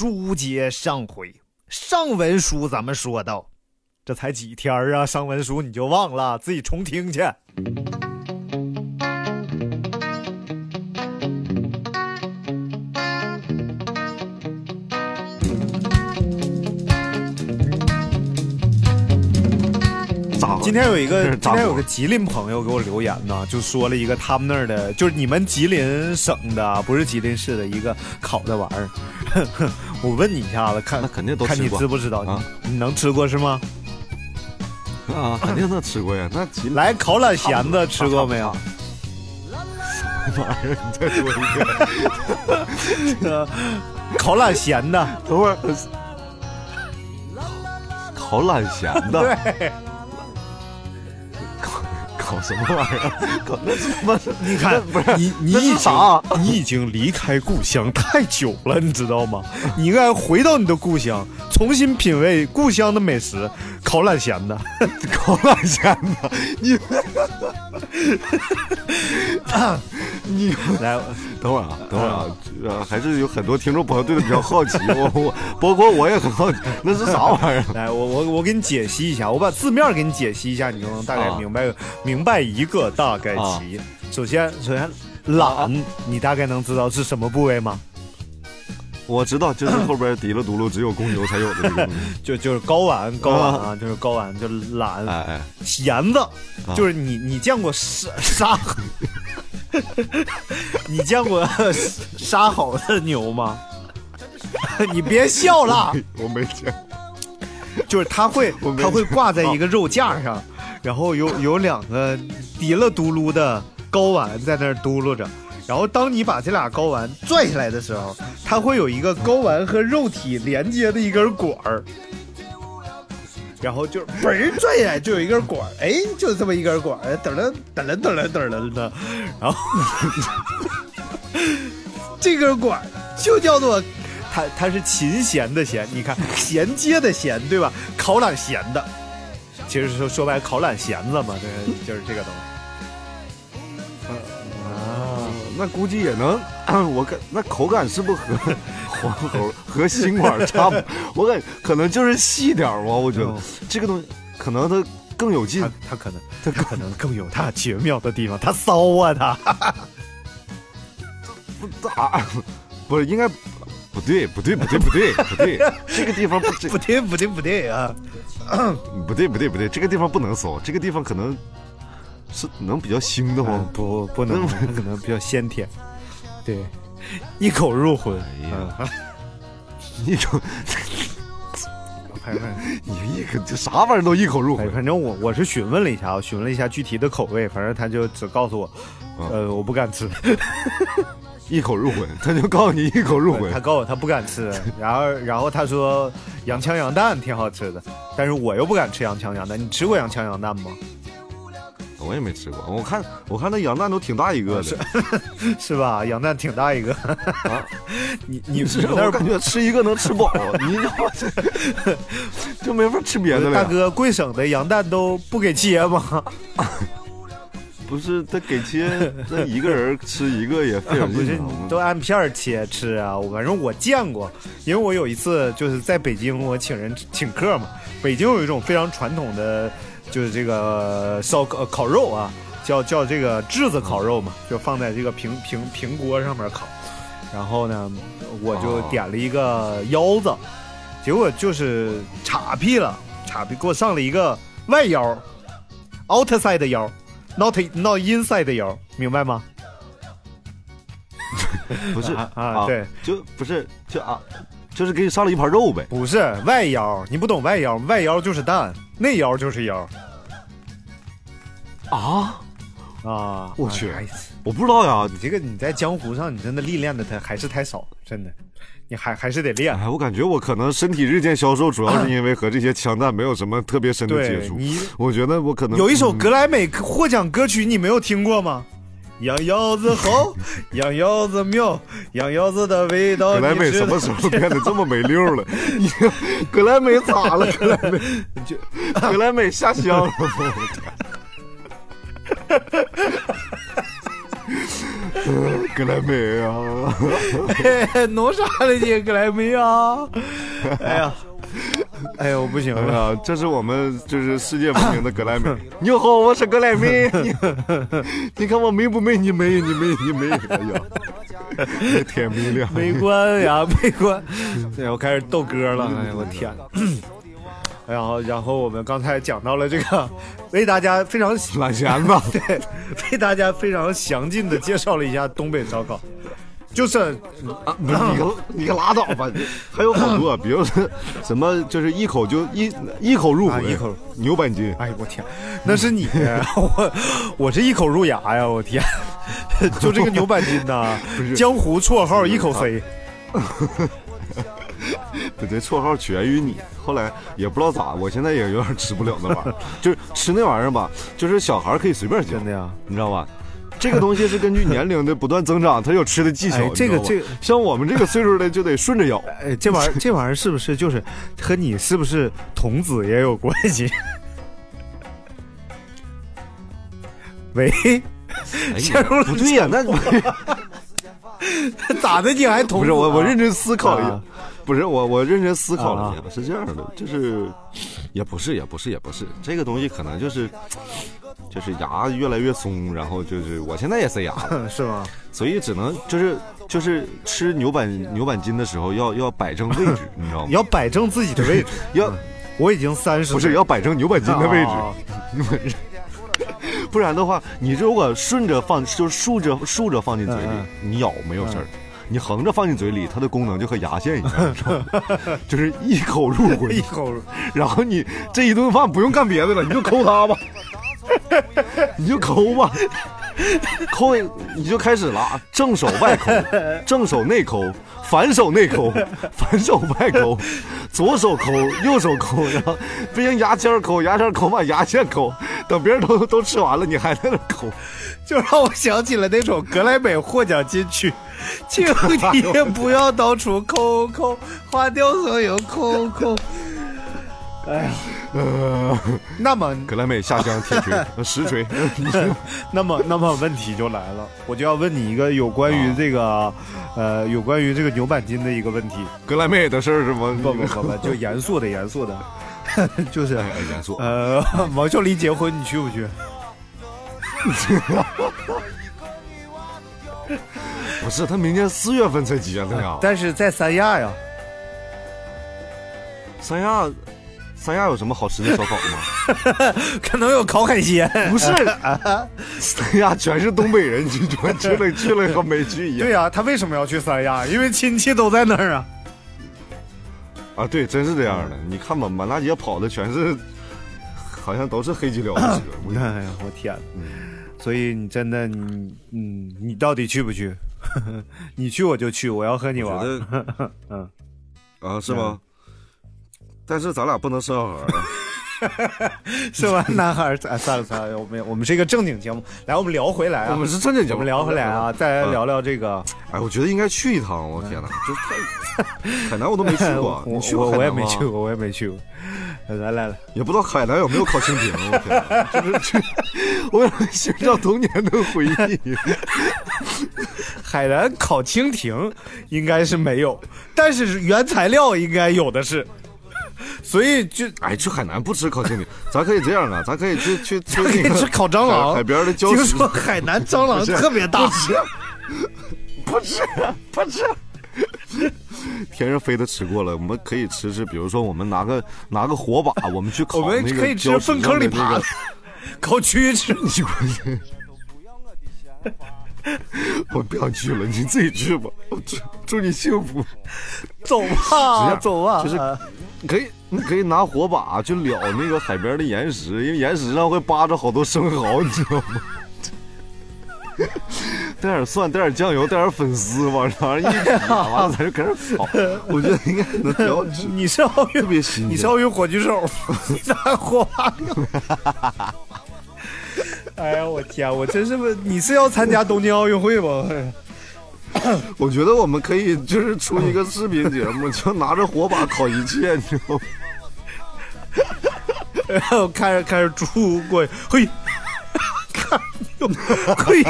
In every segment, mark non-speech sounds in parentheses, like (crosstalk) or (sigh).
书接上回，上文书咱们说到，这才几天啊，上文书你就忘了，自己重听去。今天有一个 (laughs) 今天有个吉林朋友给我留言呢，就说了一个他们那儿的，就是你们吉林省的，不是吉林市的一个烤的玩意儿。(laughs) 我问你一下子，看那肯定都看你知不知道？你你能吃过是吗？啊，肯定能吃过呀。(laughs) 那来烤懒咸子吃过没有？什么玩意儿？你再说一个。(laughs) 烤懒咸的，等会儿。烤懒咸的。对。搞什么玩意儿？搞那什么？(laughs) 你看，不是你，你已经 (laughs) 你已经离开故乡太久了，你知道吗？你应该回到你的故乡，重新品味故乡的美食。烤懒咸的，(laughs) 烤懒咸的，你。(laughs) 你来，等会儿啊，等会儿啊，呃，还是有很多听众朋友对他比较好奇，(laughs) 我我包括我也很好奇，那是啥玩意儿？(laughs) 来，我我我给你解析一下，我把字面给你解析一下，你就能大概明白明白一个大概齐。首先，首先，懒，你大概能知道是什么部位吗？我知道，就是后边滴了嘟噜，只有公牛才有的这个，就就是睾丸，睾丸啊，就是睾丸，就懒。哎哎，弦子，就是你你见过杀杀？(laughs) 你见过杀好的牛吗？(laughs) 你别笑了，(laughs) 我没见。就是它会，它会挂在一个肉架上，然后有有两个滴了嘟噜的睾丸在那儿嘟噜着，然后当你把这俩睾丸拽下来的时候，它会有一个睾丸和肉体连接的一根管儿。然后就嘣一转眼就有一根管，哎，就这么一根管，噔噔噔噔噔噔噔噔，然后这根管就叫做。它它是琴弦的弦，你看衔接的弦，对吧？烤懒弦的，其实说说白烤懒弦子嘛，这就是这个东西。啊，那估计也能，我感那口感是不合。黄喉和心管差不，我感可能就是细点儿吧。我觉得这个东西可能它更有劲，它可能它可能更有它绝妙的地方。它骚啊，它不咋不是应该不对不对不对不对不对，这个地方不不 (laughs) 对不对不对啊，不对不对不对，这个地方不能骚，这个地方可能是能比较腥的吗？不不能，可能比较鲜甜，对。(laughs) 一口入魂，(laughs) (laughs) 一口，你一口这啥玩意儿都一口入魂。反正我我是询问了一下，我询问了一下具体的口味，反正他就只告诉我，呃，我不敢吃。一口入魂，他就告诉你一口入魂。他告诉我他不敢吃，然后然后他说洋枪羊蛋挺好吃的，但是我又不敢吃洋枪羊蛋。你吃过洋枪羊蛋吗？我也没吃过，我看我看那羊蛋都挺大一个的，(laughs) 是吧？羊蛋挺大一个，啊，(laughs) 你你是我感觉吃一个能吃饱，(laughs) 你就没法吃别的了。大哥，贵省的羊蛋都不给切吗？不是，他给切，那一个人吃一个也费点不是，都按片切吃啊。反正我见过，因为我有一次就是在北京，我请人请客嘛。北京有一种非常传统的。就是这个烧烤烤肉啊，叫叫这个炙子烤肉嘛，就放在这个平平平锅上面烤。然后呢，我就点了一个腰子，结果就是岔劈了，岔劈给我上了一个外腰，outside 的腰，not not inside 的腰，明白吗？(laughs) (laughs) 不是啊，对，就不是就啊，就是给你上了一盘肉呗。不是外腰，你不懂外腰，外腰就是蛋。内腰就是腰，啊啊！我去，我不知道呀。你这个你在江湖上，你真的历练的太还是太少，真的，你还还是得练。哎，我感觉我可能身体日渐消瘦，主要是因为和这些枪弹没有什么特别深的接触。你，我觉得我可能有一首格莱美获奖歌曲，你没有听过吗？羊腰子好，羊腰子妙，羊腰子的味道。格莱美什么时候变得这么没溜了？你格莱美咋了？格莱美就 (laughs) 格莱美下乡了。格莱美啊！弄啥了你格莱美啊？哎呀，(laughs) 哎呦，我不行了！这是我们就是世界闻名的格莱美。(laughs) 你好，我是格莱美。(laughs) 你看我美不美？你美，你美，你美！哎呀，天明亮，没关呀，美观！哎呀，我开始逗歌了。哎呀，我天！然后，然后我们刚才讲到了这个，为大家非常懒闲吧？对，为大家非常详尽的介绍了一下东北烧烤，就是啊，你可你可拉倒吧！还有好多，比如说什么，就是一口就一一口入魂，一口牛板筋。哎我天，那是你，(laughs) 我我是一口入牙呀！我天，(laughs) 就这个牛板筋呐，(laughs) 江湖绰号一口飞。对对，绰号起源于你。后来也不知道咋，我现在也有点吃不了那玩意儿。就是吃那玩意儿吧，就是小孩可以随便嚼，真的呀，你知道吧？(laughs) 这个东西是根据年龄的不断增长，它有吃的技巧。这个这个，像我们这个岁数的就得顺着咬。哎，这玩意儿这玩意儿是不是就是和你是不是童子也有关系？(laughs) 喂，不对呀，那 (laughs) 咋的？你还童？不是我，我认真思考一下。不是我，我认真思考了一下，是这样的，就是，也不是，也不是，也不是，这个东西可能就是，就是牙越来越松，然后就是我现在也塞牙了，(laughs) 是吗？所以只能就是就是吃牛板牛板筋的时候要要摆正位置，你知道吗？要摆正自己的位置，(laughs) 要我已经三十，不是要摆正牛板筋的位置，(laughs) 不然的话，你如果顺着放，就是竖着竖着放进嘴里，你咬没有事儿。你横着放进嘴里，它的功能就和牙线一样，(laughs) 就是一口入魂，一口。然后你这一顿饭不用干别的了，你就抠它吧，(laughs) 你就抠吧，抠你就开始了，正手外抠，正手内抠，反手内抠，反手外抠，左手抠，右手抠，然后不行牙签抠，牙签抠把牙线抠，等别人都都吃完了，你还在那抠，(laughs) 就让我想起了那种格莱美获奖金曲。请 (laughs) 你 (laughs) 不要到处抠抠，花掉所有抠抠。哎呀，呃，那么格莱美下乡铁锤 (laughs) 实锤。(laughs) 那么，那么问题就来了，我就要问你一个有关于这个，呃，有关于这个牛板筋的一个问题。格莱美的事儿是吗？不不不不，(laughs) 就严肃的严肃的，就是严肃。呃，王秀丽结婚，你去不去？不是，他明年四月份才结的呀。但是在三亚呀。三亚，三亚有什么好吃的烧烤吗？(laughs) 可能有烤海鲜。不是，(laughs) 三亚全是东北人，去去了去了和没去一样。对呀，他为什么要去三亚？因为亲戚都在那儿啊。啊，对，真是这样的。你看吧，满大街跑的全是，好像都是黑吉辽的车。(laughs) 哎呀，我天！所以你真的，你嗯，你到底去不去？你去我就去，我要和你玩。嗯，啊，是吗？但是咱俩不能生小孩啊。生完男孩，哎，算了算了，我们我们是一个正经节目，来，我们聊回来啊。我们是正经节目，我们聊回来啊，再来聊聊这个。哎，我觉得应该去一趟，我天哪，(laughs) 就太海南我都没去过，你去过我也没去过，我也没去过。来来来，也不知道海南有没有烤蜻蜓，我天，就是去，我想寻找童年的回忆。海南烤蜻蜓应该是没有，但是原材料应该有的是，所以就哎，去海南不吃烤蜻蜓，咱可以这样啊，咱可以去去 (laughs) 去可以吃烤蟑螂，海边的礁石。听说海南蟑螂特别大，不吃，不吃，不吃。天上飞的吃过了，我们可以吃吃，比如说我们拿个拿个火把，我们去烤那个可以吃粪坑里爬的，烤蛆吃。你关键，我不想去了，你自己去吧。祝祝你幸福，走吧，走吧。就是可以，你可以拿火把去燎那个海边的岩石，因为岩石上会扒着好多生蚝，你知道吗？(laughs) 带点蒜，带点酱油，带点粉丝，往上一挤，完了咱就开始烤。(laughs) 我觉得应该能挺好吃。你是奥运，特别新你是奥运火炬手，(laughs) 拿火把。哎呀，我天，我真是不，你是要参加东京奥运会吗？(coughs) 我觉得我们可以就是出一个视频节目，就拿着火把烤一切，你知道吗？然后开着开着猪过去，嘿，看。嘿，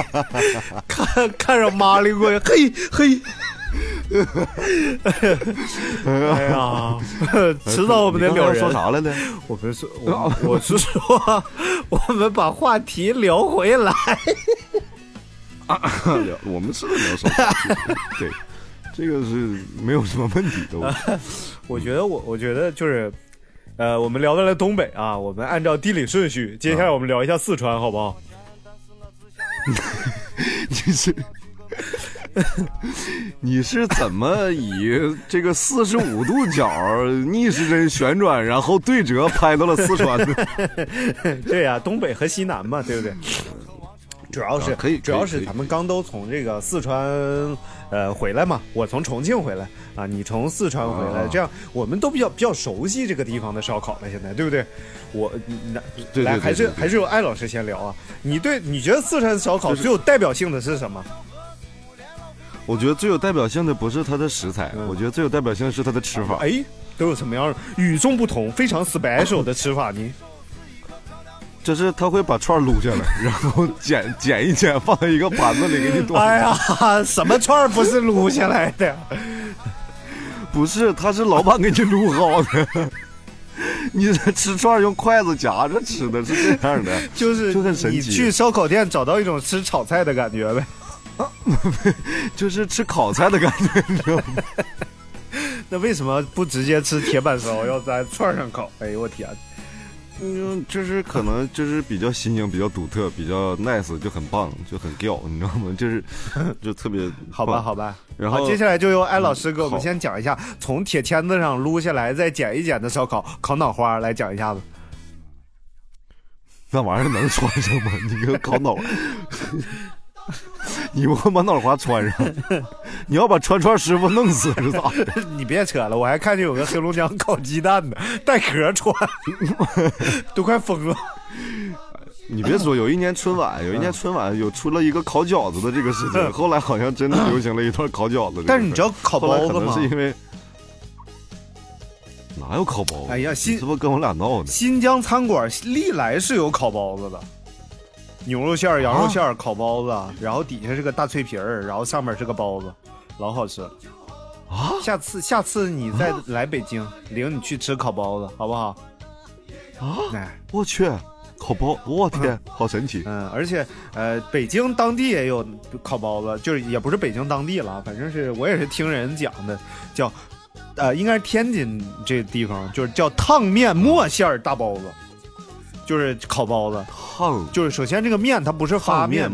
看看着麻利过去，嘿嘿。(laughs) 哎呀，迟早我们得了人说啥来着？我们是，我 (laughs) 我是说，我们把话题聊回来。(laughs) 聊，我们是聊说，对，这个是没有什么问题的。我觉得，(laughs) 我我觉得就是，呃，我们聊到了东北啊，我们按照地理顺序，接下来我们聊一下四川，好不好？(laughs) 你是。你是怎么以这个四十五度角逆时针旋转，然后对折拍到了四川的？对呀，东北和西南嘛，对不对？主要是可以，主要是咱们刚都从这个四川呃回来嘛，我从重庆回来啊，你从四川回来，这样我们都比较比较熟悉这个地方的烧烤了，现在对不对？我那来还是还是由艾老师先聊啊，你对你觉得四川烧烤最有代表性的是什么？我觉得最有代表性的不是它的食材，我觉得最有代表性的是它的吃法。哎，都有什么样与众不同、非常 special 的吃法呢？就是他会把串撸下来，(laughs) 然后剪剪一剪，放在一个盘子里给你端。哎呀，什么串不是撸下来的？(laughs) 不是，他是老板给你撸好的。(laughs) 你吃串用筷子夹着吃的是这样的，就是就很神奇。你去烧烤店找到一种吃炒菜的感觉呗。就是吃烤菜的感觉，你知道吗？那为什么不直接吃铁板烧，要在串上烤？哎呦我天！嗯，就是可能就是比较新颖、比较独特、比较 nice，就很棒，就很吊，你知道吗？就是 (laughs) 就特别好吧，好吧。然后接下来就由艾老师给我们先讲一下，从铁签子上撸下来再剪一剪的烧烤烤脑花，来讲一下子。那玩意儿能穿上吗？你个烤脑。(laughs) 你不会把脑花穿上？你要把串串师傅弄死是咋的？(laughs) 你别扯了，我还看见有个黑龙江烤鸡蛋的，带壳穿，都快疯了。(laughs) 你别说，有一年春晚，有一年春晚有出了一个烤饺子的这个事情，后来好像真的流行了一段烤饺子。但是你知道烤包子吗？是因为哪有烤包子？哎呀，新是不是跟我俩闹呢？新疆餐馆历来是有烤包子的。牛肉馅儿、羊肉馅儿、烤包子，然后底下是个大脆皮儿，然后上面是个包子，老好吃。啊！下次下次你再来北京，领你去吃烤包子，好不好？啊！我去，烤包，我天，好神奇。嗯，而且呃，北京当地也有烤包子，就是也不是北京当地了，反正是我也是听人讲的，叫呃，应该是天津这地方，就是叫烫面墨馅儿大包子。就是烤包子，烫。就是首先这个面它不是发面，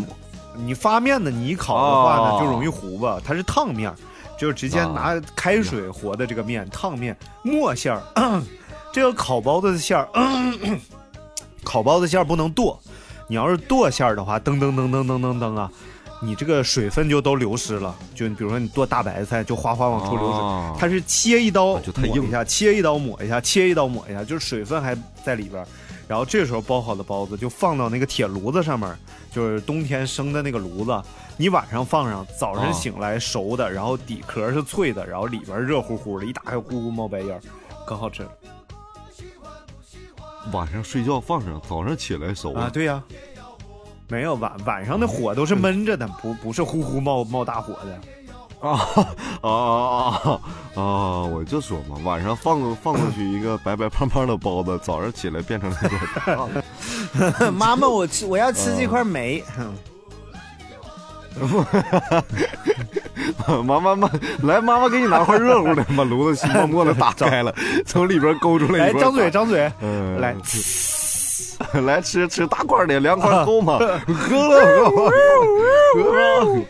你发面的你一烤的话呢就容易糊吧，它是烫面，就是直接拿开水和的这个面烫面磨馅儿，(clears throat) 这个烤包子的馅儿，(clears throat) 烤包子馅儿不能剁，你要是剁馅儿的话，噔噔噔噔噔噔噔啊，你这个水分就都流失了，就比如说你剁大白菜就哗哗往出流水，它是切一刀抹一下，切一刀抹一下，切一刀抹一下，就是水分还在里边。然后这时候包好的包子就放到那个铁炉子上面，就是冬天生的那个炉子。你晚上放上，早晨醒来熟的，然后底壳是脆的，然后里边热乎乎的，一打开呼呼冒白烟，可好吃了。晚上睡觉放上，早上起来熟啊？对呀，没有晚晚上的火都是闷着的，不不是呼呼冒冒大火的。啊啊啊啊！我就说嘛，晚上放放过去一个白白胖胖的包子，早上起来变成了一个。妈妈，我吃我要吃这块煤。妈妈妈，来，妈妈给你拿块热乎的，把炉子心默默的打开了，从里边勾出来一。来，张嘴，张嘴，来，来吃吃大块的，两块够吗？喝了，喝了。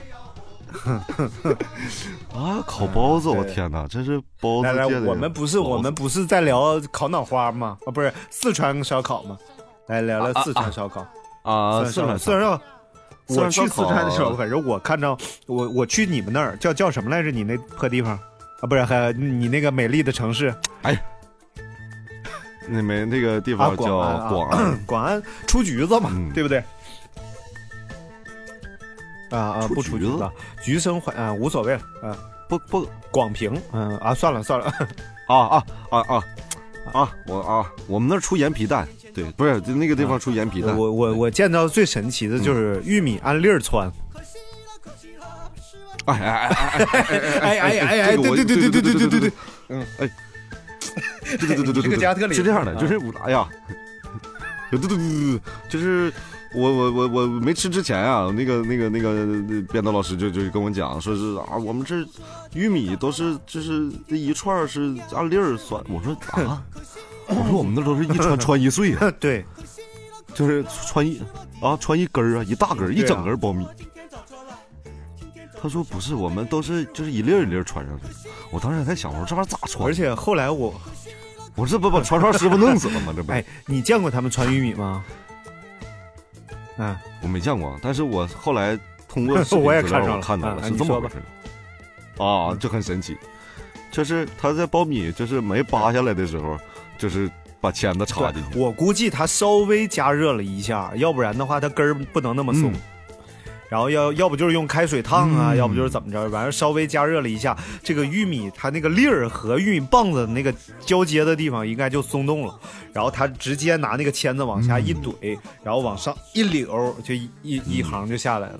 (laughs) 啊！烤包子，我天哪，这是包子来来，我们不是我们不是在聊烤脑花吗？啊，不是四川烧烤吗？来聊聊四川烧烤啊！四川四川烧烤，我去四川的时候，反正我看着我我去你们那儿叫叫什么来着？你那破地方啊？不是，还你那个美丽的城市？哎，那没那个地方叫广安，(clears throat) 广安出橘子嘛，对不对？啊啊！不出橘子，橘生还啊，无所谓了啊！不不，广平，嗯啊，算了算了，(laughs) 啊啊啊啊啊！我啊，我们那儿出盐皮蛋，对，不是就那个地方出盐皮蛋。我我我见到最神奇的就是玉米按粒儿穿，哎哎哎哎哎哎哎哎哎，对对对对对对对对对，嗯哎，对对对对对这个加特林是这样的，就是哎呀，对对对对对，就是我我我我没吃之前啊，那个那个那个编导老师就就跟我讲，说是啊，我们这玉米都是就是这一串是按粒儿算，我说 (laughs) 啊，我说我们那都是一串串一穗啊，对，就是穿一啊穿一根儿啊，一大根儿一整根儿苞米。他说不是，我们都是就是一粒儿一粒儿穿上去。我当时还在想，我说这玩意儿咋穿？而且后来我，我这不把传传师傅弄死了吗？这不，(laughs) 哎，你见过他们穿玉米吗？嗯，我没见过，但是我后来通过视频 (laughs) 资料看到了，啊是这么回事儿。啊，就很神奇，就是他在苞米就是没扒下来的时候，就是把签子插进去。我估计它稍微加热了一下，要不然的话它根儿不能那么松。嗯然后要要不就是用开水烫啊，嗯。要不就是怎么着，完了稍微加热了一下，这个玉米它那个粒儿和玉米棒子那个交接的地方应该就松动了，然后他直接拿那个签子往下一怼，然后往上一溜，就一一一行就下来了。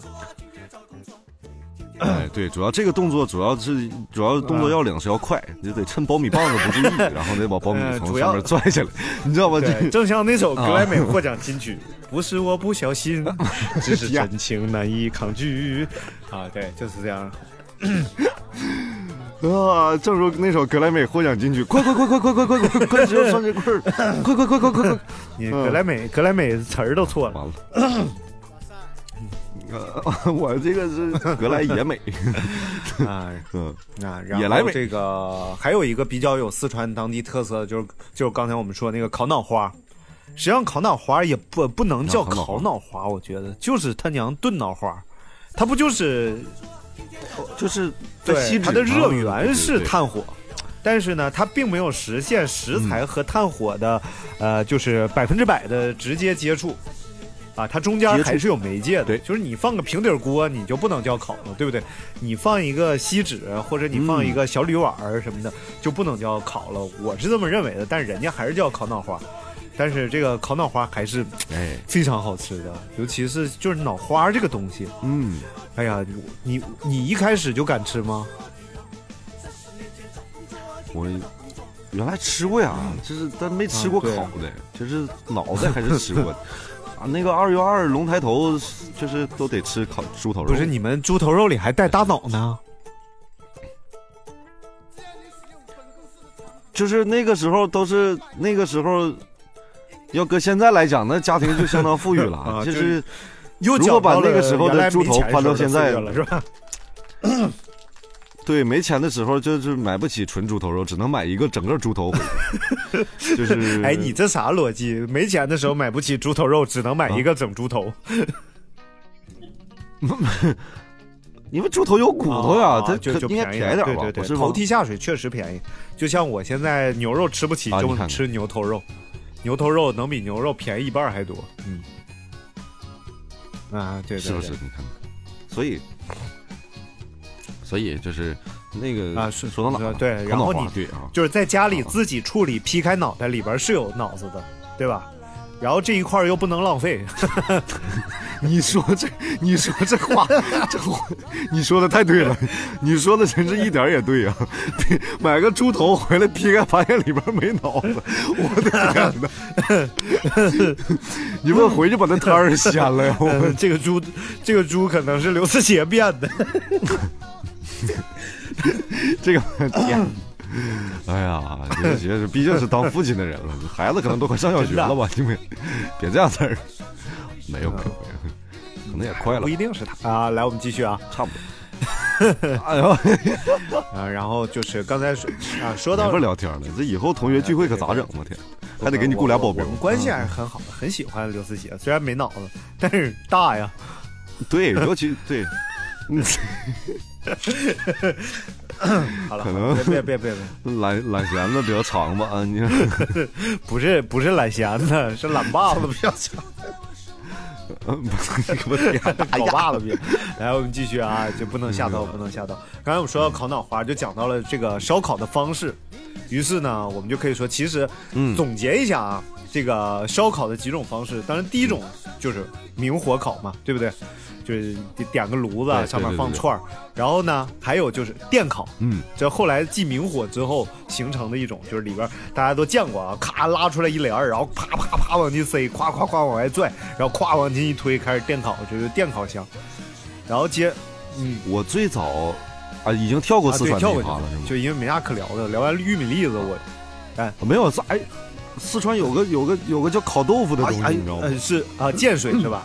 哎，对，主要这个动作主要是主要动作要领是要快，你就得趁苞米棒子不注意，(laughs) 然后得把苞米从上面拽下来，你知道吧？正像那首格莱美获奖金曲，不是我不小心，(laughs) 只是真情难以抗拒。啊，对，就是这样。(laughs) 啊，正如那首格莱美获奖金曲，快快快快快快快快有双截棍儿，快快快快快快，你格莱美，格莱美词儿都错了。完了。呃，(laughs) 我这个是格莱野美，(laughs) 啊 (laughs) 嗯，啊，然也来美后这个还有一个比较有四川当地特色的，就是就是刚才我们说那个烤脑花。实际上烤脑花也不不能叫啊烤脑花我觉得就是他娘炖脑花，它不就是就是在对它的热源是炭火，但是呢，它并没有实现食材和炭火的、呃，就是百分之百的直接接触。啊，它中间还是有媒介的，对就是你放个平底锅，你就不能叫烤了，对不对？你放一个锡纸或者你放一个小铝碗儿什么的，就不能叫烤了。我是这么认为的，但是人家还是叫烤脑花。但是这个烤脑花还是哎，非常好吃的，尤其是就是脑花这个东西。嗯，哎呀，你你一开始就敢吃吗？我原来吃过呀，就是但没吃过烤的，就是脑袋还是吃过的。(laughs) 啊，那个二月二龙抬头，就是都得吃烤猪头肉。不是，你们猪头肉里还带大脑呢？就是那个时候都是那个时候，要搁现在来讲，那家庭就相当富裕了。(laughs) 啊就就是又如果把那个时候的猪头搬到现在了，是吧？(laughs) 对没钱的时候，就是买不起纯猪头肉，只能买一个整个猪头回去。就是 (laughs) 哎，你这啥逻辑？没钱的时候买不起猪头肉，只能买一个整猪头。(laughs) 因为猪头有骨头呀，啊它就就便宜点吧？对对对，不是吗头？蹄下水确实便宜。就像我现在牛肉吃不起，就吃牛头肉。牛头肉能比牛肉便宜一半还多。嗯。啊，对对是不是？你看看，所以，所以就是那个啊是说到哪了？对然后你对啊，就是在家里自己处理，劈开脑袋里边是有脑子的，对吧？然后这一块又不能浪费，(laughs) 你说这，你说这话，这话，你说的太对了，你说的真是一点儿也对啊！对 (laughs) 买个猪头回来劈开，发现里边没脑子，我的天哪！你们回去把那摊儿掀了呀！我们 (laughs) 这个猪，这个猪可能是刘四杰变的。(laughs) 这个天，哎呀，这这是毕竟是当父亲的人了，孩子可能都快上小学了吧？你们别这样事儿，没有没有没有，可能也快了不，一定是他啊。来，我们继续啊差不多。(laughs) 哎呦，啊，然后就是刚才说啊，说到没法聊天了，这以后同学聚会可咋整？我天，还得给你雇俩保镖我。们关系还是很好的，很喜欢刘思杰，虽然没脑子，但是大呀。对，尤其对，嗯 (laughs) (laughs) 好了，可能别别别别别，懒懒弦子比较长吧？啊，你 (laughs) 不是不是懒弦子，是懒把子比较长，(laughs) 嗯不是我天，搞把子比。来，我们继续啊，就不能吓到，不能吓到。刚才我们说到烤脑花，就讲到了这个烧烤的方式。于是呢，我们就可以说，其实嗯总结一下啊，这个烧烤的几种方式，当然第一种就是明火烤嘛，对不对？就是点点个炉子，上面放串儿，然后呢，还有就是电烤，嗯，这后来继明火之后形成的一种，就是里边大家都见过啊，咔拉出来一帘儿，然后啪啪啪往进塞，夸夸夸往外拽，然后夸往进一推，开始电烤，这就是电烤箱。然后接，嗯，我最早啊已经跳过啊四川那一趴了，是吗？就因为没啥可聊的，聊完玉米粒子，我哎没有，哎，四川有个有个有个叫烤豆腐的东西，哎你知道吗？呃是啊建水是吧？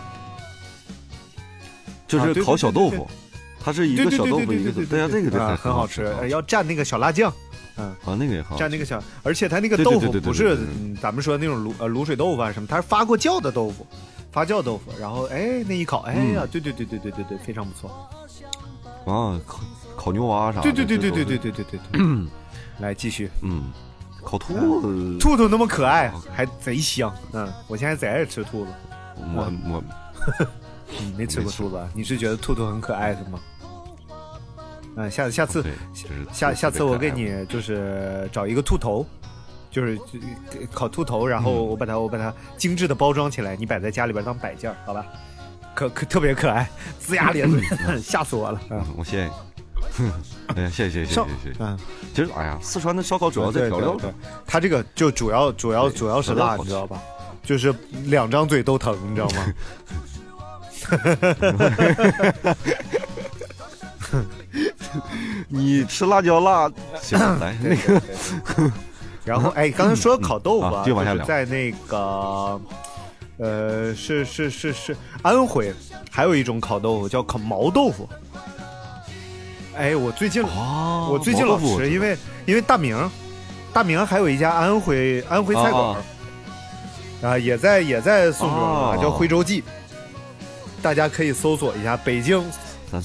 就是烤小豆腐，它是一个小豆腐，一个对呀，这个很好吃，要蘸那个小辣酱，嗯啊那个也好，蘸那个小，而且它那个豆腐不是咱们说的那种卤呃卤水豆腐啊什么，它是发过酵的豆腐，发酵豆腐，然后哎那一烤，哎呀，对对对对对对对，非常不错。啊烤烤牛蛙啥的，对对对对对对对对对对。(clears throat) 来继续，嗯，烤兔子，兔兔那么可爱，还贼香。嗯，我现在贼爱吃兔子。我我你没吃过兔子啊？你是觉得兔兔很可爱是吗？嗯，下下次下下次我给你就是找一个兔头，就是烤兔头，然后我把它我把它精致的包装起来，你摆在家里边当摆件，好吧？可可特别可爱，龇牙咧嘴，吓死我了。嗯嗯，我谢谢你。哎呀，谢谢谢谢谢谢。嗯，其实，哎呀，四川的烧烤主要在调料上它这个就主要主要主要是辣，你知道吧？就是两张嘴都疼，你知道吗？(laughs) (laughs) 你吃辣椒辣，行，来。(laughs) 那个，(laughs) 然后哎，刚才说烤豆腐啊在那个呃，是是是是安徽还有一种烤豆腐叫烤毛豆腐。哎，我最近哦我最近老吃，因为因为大明，大明还有一家安徽安徽菜馆啊，也在也在宋州啊，哦叫徽州记，大家可以搜索一下北京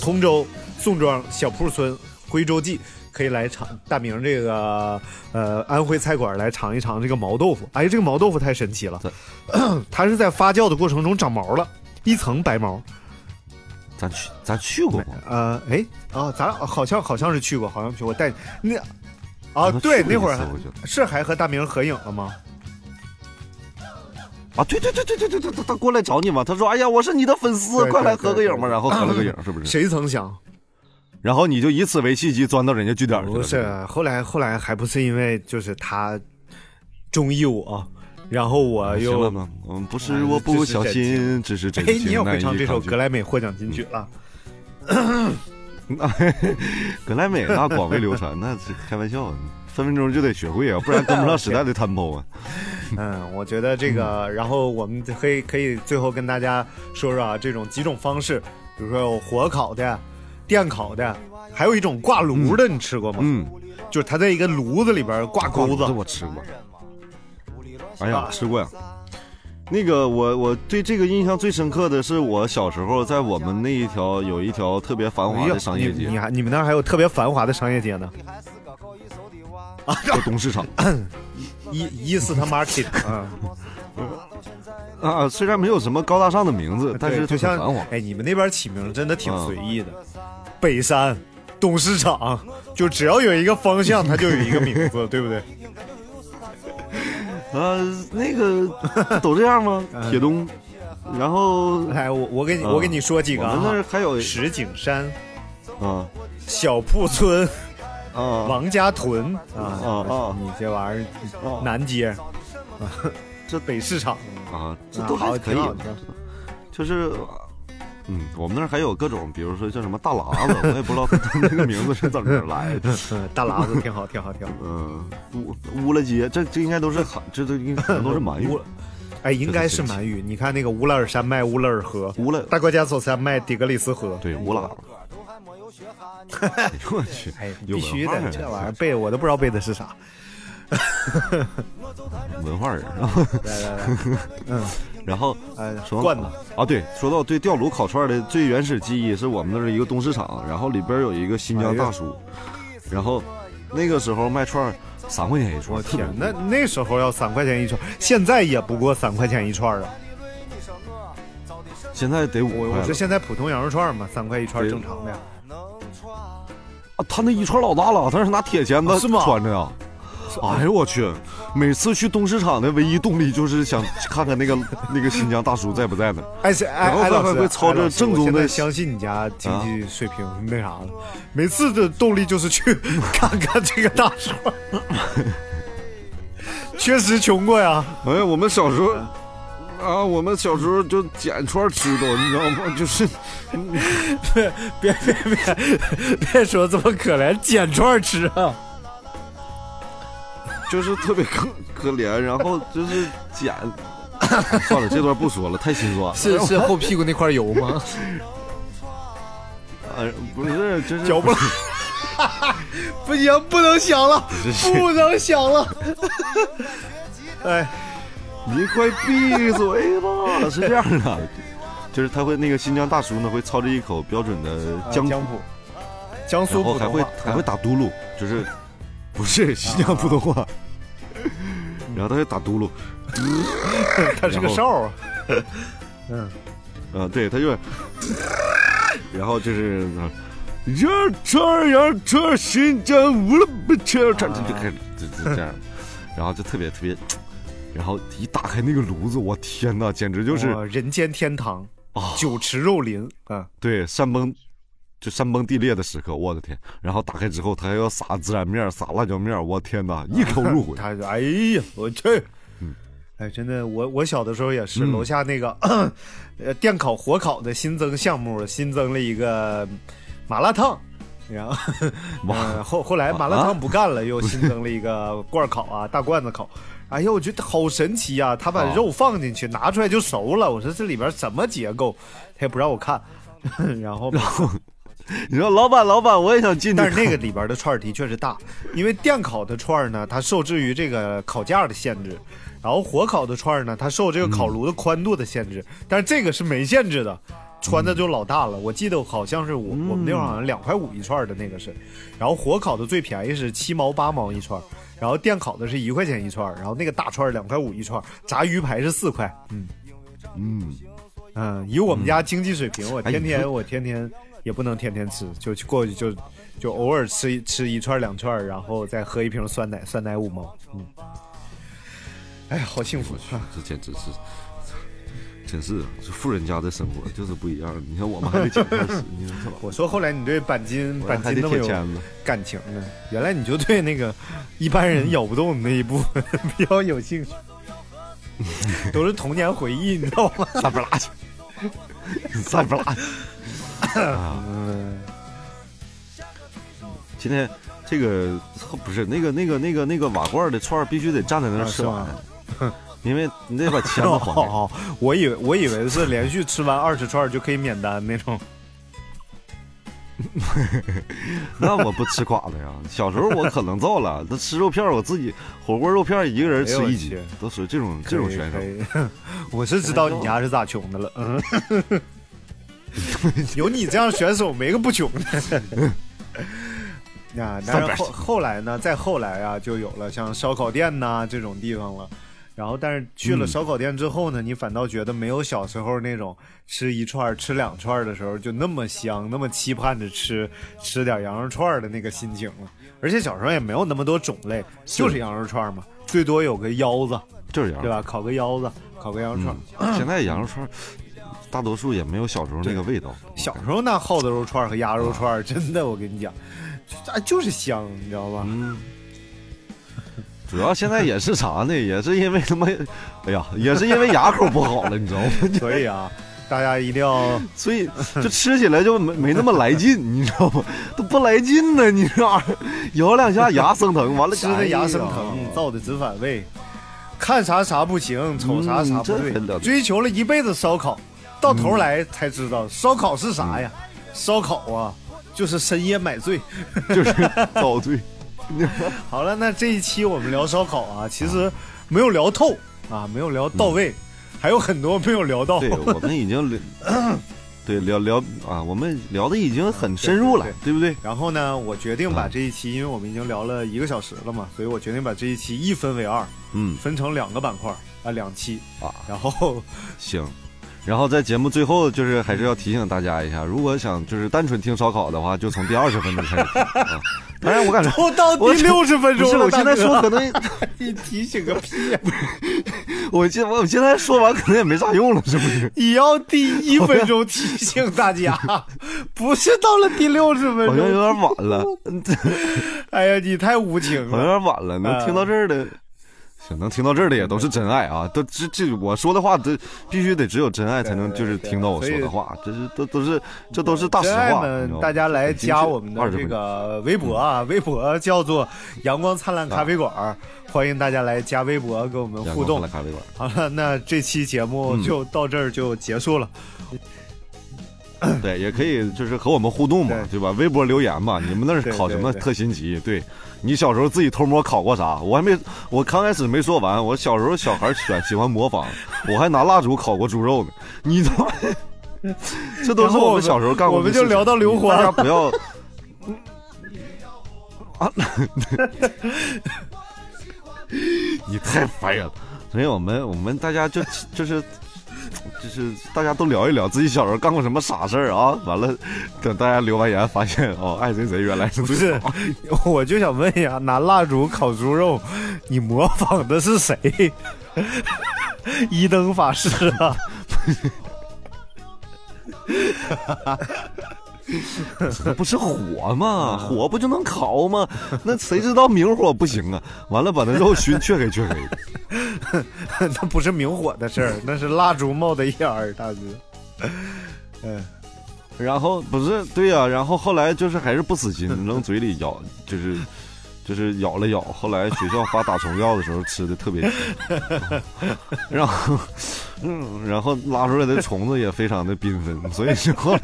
通州宋庄小铺村徽州记，可以来尝大明这个呃安徽菜馆来尝一尝这个毛豆腐。哎，这个毛豆腐太神奇了，(clears throat) 它是在发酵的过程中长毛了，一层白毛。咱去咱去过吗？呃，哎啊，咱好像好像是去过，好像去过，但那啊对，那会儿是还和大明合影了吗？啊，对对对对对对对，他他过来找你嘛，他说：“哎呀，我是你的粉丝，快来合个影嘛。”然后合了个影，(clears throat) 是不是？谁曾想，然后你就以此为契机钻到人家据点去了。不是，后来后来还不是因为就是他中意我，然后我行又了吗？嗯，不是哎我不小心，只是真哎，你也会唱这首格莱美获奖金曲了？(laughs) 格莱美那广为流传，那是开玩笑，分分钟就得学会啊，不然跟不上时代的 tempo 啊。(laughs) 嗯，我觉得这个，然后我们可以可以最后跟大家说说啊，这种几种方式，比如说有火烤的、电烤的，还有一种挂炉的，你吃过吗？嗯，就是它在一个炉子里边挂钩子这，我吃过。哎呀，吃过呀。那个我我对这个印象最深刻的是我小时候在我们那一条有一条特别繁华的商业街你你，还你们那儿还有特别繁华的商业街呢？叫东市场伊伊斯特 market 啊，啊。虽然没有什么高大上的名字，但是就像。哎，你们那边起名真的挺嗯随意的，北山、董事长，就只要有一个方向，它就有一个名字，对不对？啊，(laughs) 那个都这样吗？嗯铁东，然后哎，我我给你嗯我给你说几个我们还有石景山、啊小铺村、啊王家屯啊啊啊你这玩意儿啊南街啊，(laughs) 这北市场啊，这都还可以就是。嗯，我们那儿还有各种，比如说叫什么大喇子，我也不知道 (laughs) 它那个名字是怎么来的。(laughs) 嗯，大喇子挺好，挺好，挺好。嗯，乌乌拉街，这这应该都是韩，这都应该都是满语乌。哎，应该是满语。你看那个乌拉尔山脉乌拉尔河，乌拉，大国家走山脉底格里斯河。对乌拉。哎呦 (laughs) 我去，哎，有必须的，这玩意儿背我都不知道背的是啥。(laughs) 文化人。来来来，(laughs) 嗯，然后呃，说罐子，啊，对，说到对吊炉烤串的最原始记忆，是我们那儿一个东市场，然后里边有一个新疆大叔，然后那个时候卖串儿三块钱一串，我天，那那时候要三块钱一串，现在也不过三块钱一串啊。现在得五块我我是现在普通羊肉串嘛，三块一串对正常的他那一串老大了，他是拿铁钳子啊是吗穿着呀，哎呦我去！每次去东市场的唯一动力就是想 (laughs) 看看那个那个新疆大叔在不在呢。哎，是哎然后哎，老师还会操着正宗的相信你家经济水平那啥了，每次的动力就是去 (laughs) 看看这个大叔。(laughs) 确实穷过呀，哎，我们小时候啊，我们小时候就捡串吃都，你知道吗？就是 (laughs) 别别别别别说这么可怜，捡串儿吃啊！就是特别可可怜，然后就是捡。(laughs) 算了，这段不说了，太心酸了。是是后屁股那块油吗？呃，(laughs) 不是，就是嚼不了。不行，不能想了，不能想了。哎，你快闭嘴吧！(laughs) 是这样的，就是他会那个新疆大叔呢会操着一口标准的江江浦，江苏还会普通话。还会打嘟噜，就是不是新疆普通话，(laughs) 然后他就打嘟噜，(laughs) 他是个哨啊。啊，对，他就是，然后就是啊，羊串羊串新疆乌鲁木齐串，就就开始就就这样，然后就特别特别，然后一打开那个炉子，我天呐，简直就是人间天堂，啊，酒池肉林啊！对，山崩，就山崩地裂的时刻，我的天！然后打开之后，他还要撒孜然面，撒辣椒面，我天呐，一口入魂。他说：“哎呀，我去！”哎，真的，我我小的时候也是，嗯楼下那个 (coughs) 呃电烤火烤的新增项目，新增了一个麻辣烫，然后 (laughs) 呃后后来麻辣烫不干了，(laughs) 又新增了一个罐烤啊，大罐子烤。哎呀，我觉得好神奇呀、他把啊肉放进去，拿出来就熟了。我说这里边什么结构？他也不让我看，(laughs) 然后 (laughs) 你说老板，老板，我也想进去。但是那个里边的串儿的确是大，因为电烤的串儿呢，它受制于这个烤架的限制，然后火烤的串儿呢，它受这个烤炉的宽度的限制，但是这个是没限制的，穿的就老大了。我记得好像是我、我们那会儿好像两块五一串的那个是，然后火烤的最便宜是七毛八毛一串，然后电烤的是一块钱一串，然后那个大串两块五一串，炸鱼排是四块，嗯嗯，嗯，以我们家经济水平，我天天我天天也不能天天吃，就去过去就就偶尔吃一吃一串两串，然后再喝一瓶酸奶，酸奶五毛。嗯，哎呀，好幸福啊！这简直是，真是这富人家的生活就是不一样。你看我们还得捡钻石，你说？我说后来你对钣金钣金那么有。感情呢，原来你就对那个一般人咬不动的那一部分比较有兴趣，(laughs) 都是童年回忆，你知道吗？散不拉去，散不拉去。今天这个不是那个那个那个那个瓦罐的串儿必须得站在那儿吃完吗，因为你得把签子还给。(laughs) 哦，我以为我以为是连续吃完二十串就可以免单那种。(laughs) 那我不吃垮了呀。小时候我可能造了，那吃肉片我自己火锅肉片一个人吃一斤去，都属于这种这种选手 (laughs) 我是知道你家是咋穷的了，嗯，有你这样选手没个不穷的。那，但是后后来呢，再后来啊，就有了像烧烤店呐、这种地方了。然后，但是去了嗯烧烤店之后呢，你反倒觉得没有小时候那种吃一串、吃两串的时候就那么香，那么期盼着吃吃点羊肉串的那个心情了。而且小时候也没有那么多种类，就是羊肉串嘛，最多有个腰子，就是羊肉。对吧？烤个腰子，烤个羊肉串。嗯，现在羊肉串大多数也没有小时候那个味道。小时候那耗子肉串和鸭肉串儿，真的，我跟你讲，就啊就是香，你知道吧？嗯，主要现在也是啥呢？也是因为他妈，哎呀，(laughs) 也是因为牙口不好了，你知道吗？(laughs) 所以啊，大家一定要 (laughs) 所以就吃起来就没没那么来劲，你知道吗？都不来劲呢，你这玩意儿咬两下牙生疼，完了吃的牙生疼，造的直反胃，看啥啥不行，瞅啥啥不对追求了一辈子烧烤，到头来才知道烧烤是啥呀？烧烤啊，就是深夜买醉。就是遭罪。(laughs) 好了，那这一期我们聊烧烤啊，其实没有聊透啊，没有聊到位，还有很多没有聊到。对，我们已经聊，(laughs) 对聊聊啊，我们聊的已经很深入了对，对不对？然后呢，我决定把嗯这一期，因为我们已经聊了一个小时了嘛，所以我决定把这一期一分为二，嗯分成两个板块啊，两期，啊，然后 (laughs) 行。然后在节目最后，就是还是要提醒大家一下，如果想就是单纯听烧烤的话，就从第二十分钟开始听啊。当然我感觉我到第我六十分钟了，我现在说可能，(laughs) 你提醒个屁呀！我现我现在说完可能也没啥用了，是不是？你要第一分钟提醒大家，不是到了第六十分好像有。点晚了，(laughs) 哎呀，你太无情好像有。点晚了。能听到这儿的，行，能听到这儿的也都是真爱啊！都这这我说的话，这必须得只有真爱才能就是听到我说的话，这是都都是这都是大实话。大家来加我们的这个微博啊，微博叫做“阳光灿烂咖啡馆”，欢迎大家来加微博跟我们互动阳光。咖啡馆。好了，那这期节目就到这儿就结束了。对，也可以就是和我们互动嘛，对吧？微博留言嘛，你们那对是考什么特新级？对你小时候自己偷摸烤过啥？我还没，我刚开始没说完。我小时候小孩喜喜欢模仿，我还拿蜡烛烤过猪肉呢。你他妈，(laughs) 这都是我们小时候干过的事情。我们就聊到刘欢大家不要。(laughs) 啊！你太烦人了。所以我们我们大家就就是就是大家都聊一聊自己小时候干过什么傻事儿啊！完了，等大家留完言发现哦，爱谁谁原来是不是，(laughs) 我就想问一下，拿蜡烛烤猪肉，你模仿的是谁？(laughs) 一灯法师啊？(laughs) (laughs) 那不是火吗？火不就能烤吗？那谁知道明火不行啊？完了，把那肉熏 (laughs) 黢黑黢黑的。(laughs) 那不是明火的事儿，那是蜡烛冒的烟儿，大哥。嗯，然后不是对呀、然后后来就是还是不死心，扔嘴里咬，就是就是咬了咬。后来学校发打虫药的时候吃的特别甜，然后嗯，然后拉出来的虫子也非常的缤纷，所以就后来。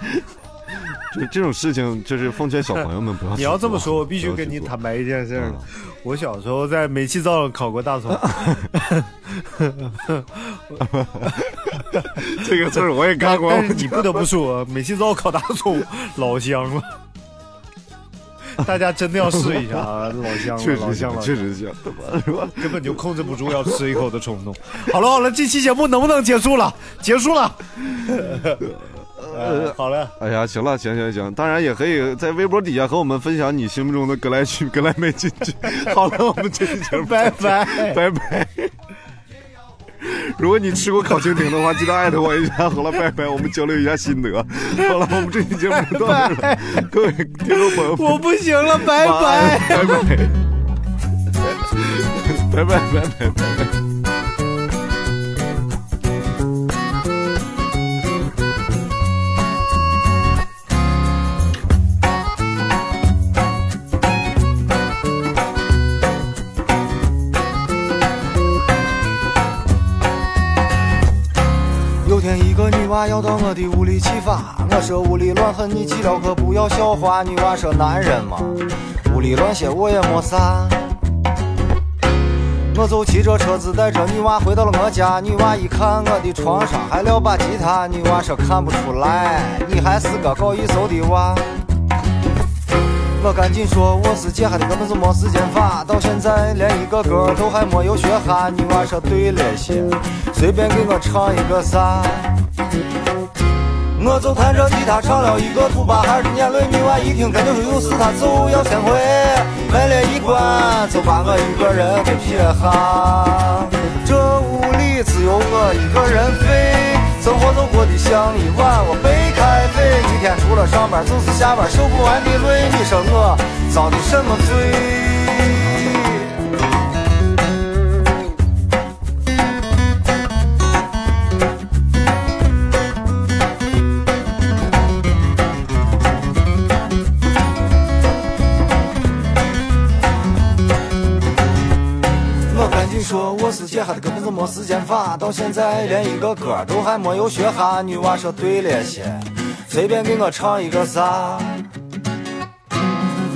(laughs) 就这种事情，就是奉劝小朋友们不要。(laughs) 你要这么说，我必须跟你坦白一件事儿。我小时候在煤气灶上烤过大葱，(laughs) 这个字儿我也干过。但是你不得不说，煤气灶烤大葱老香了。大家真的要试一下啊，老香了，确实香，老香了，确实香？根本就控制不住要吃一口的冲动。好了好了，这期节目能不能结束了？结束了。呃，好嘞，哎呀，行了，行行行，当然也可以在微博底下和我们分享你心目中的格莱曲、格莱美进去。(laughs) 好了，我们这期节目拜拜拜拜。如果你吃过烤蜻蜓的话，记得艾特我一下。好了，拜拜，我们交流一下心得。好了，我们这期节目就到这了，各位听众朋友们，我不行了，拜晚拜安。拜拜，拜拜，拜拜，拜拜。娃要到我的屋里去发，我说屋里乱很，你去了可不要笑话。女娃说男人嘛，屋里乱些我也没啥。我就骑着车子带着女娃回到了我家，女娃一看我的床上还撂把吉他，女娃说看不出来，你还是个搞艺术的娃。我赶紧说我是姐哈的，根本就没时间发，到现在连一个歌都还没有学哈。女娃说对了些，随便给我唱一个啥。我就弹着吉他唱了一个土巴孩的眼泪，女娃一听感觉有事，她就要先回，门帘一关就把我一个人给撇下。这屋里只有我一个人飞，生活就过得像一碗我白开水，一天除了上班就是下班，受不完的累，你说我遭的什么罪？没时间发，到现在连一个歌都还没有学哈。女娃说对了些，随便给我唱一个啥。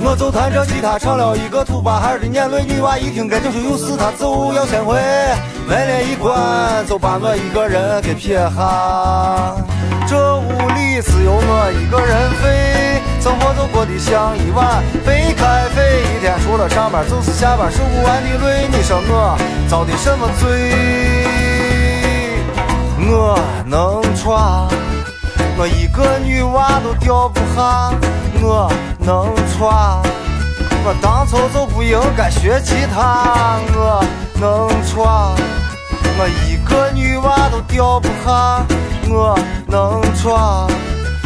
我就弹着吉他唱了一个土巴孩的眼泪，女娃一听感觉有事，她就要先回，门帘一关就把我一个人给撇下。这屋里只有我一个人飞，生活就过得像一碗白开水，一天除了上班就是下班，受不完的累，你说我遭的什么罪？我能穿。我一个女娃都吊不下，我能穿。我当初就不应该学吉他，我能穿。我一个女娃都吊不下，我能穿。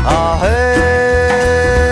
啊嘿。